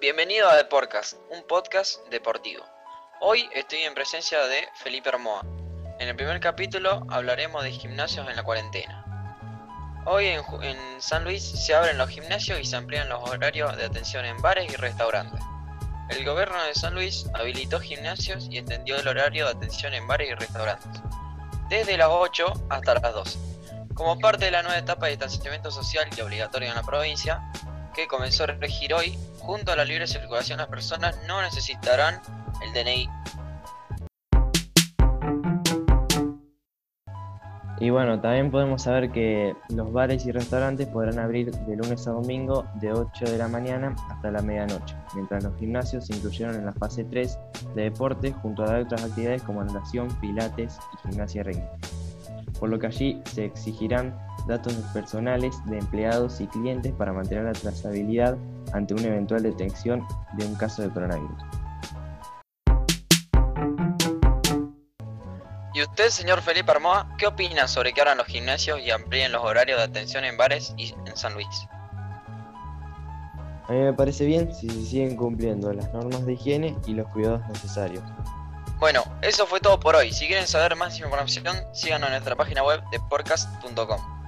Bienvenido a The un podcast deportivo. Hoy estoy en presencia de Felipe Armoa. En el primer capítulo hablaremos de gimnasios en la cuarentena. Hoy en San Luis se abren los gimnasios y se amplían los horarios de atención en bares y restaurantes. El gobierno de San Luis habilitó gimnasios y extendió el horario de atención en bares y restaurantes, desde las 8 hasta las 12. Como parte de la nueva etapa de distanciamiento social y obligatorio en la provincia, que comenzó a regir hoy, junto a la libre circulación las personas no necesitarán el DNI. Y bueno, también podemos saber que los bares y restaurantes podrán abrir de lunes a domingo de 8 de la mañana hasta la medianoche, mientras los gimnasios se incluyeron en la fase 3 de deportes junto a otras actividades como natación, pilates y gimnasia rítmica. Por lo que allí se exigirán datos personales de empleados y clientes para mantener la trazabilidad ante una eventual detección de un caso de coronavirus. ¿Y usted, señor Felipe Armoa, qué opina sobre que abran los gimnasios y amplíen los horarios de atención en bares y en San Luis? A mí me parece bien si se siguen cumpliendo las normas de higiene y los cuidados necesarios. Bueno, eso fue todo por hoy. Si quieren saber más información, síganos en nuestra página web de podcast.com.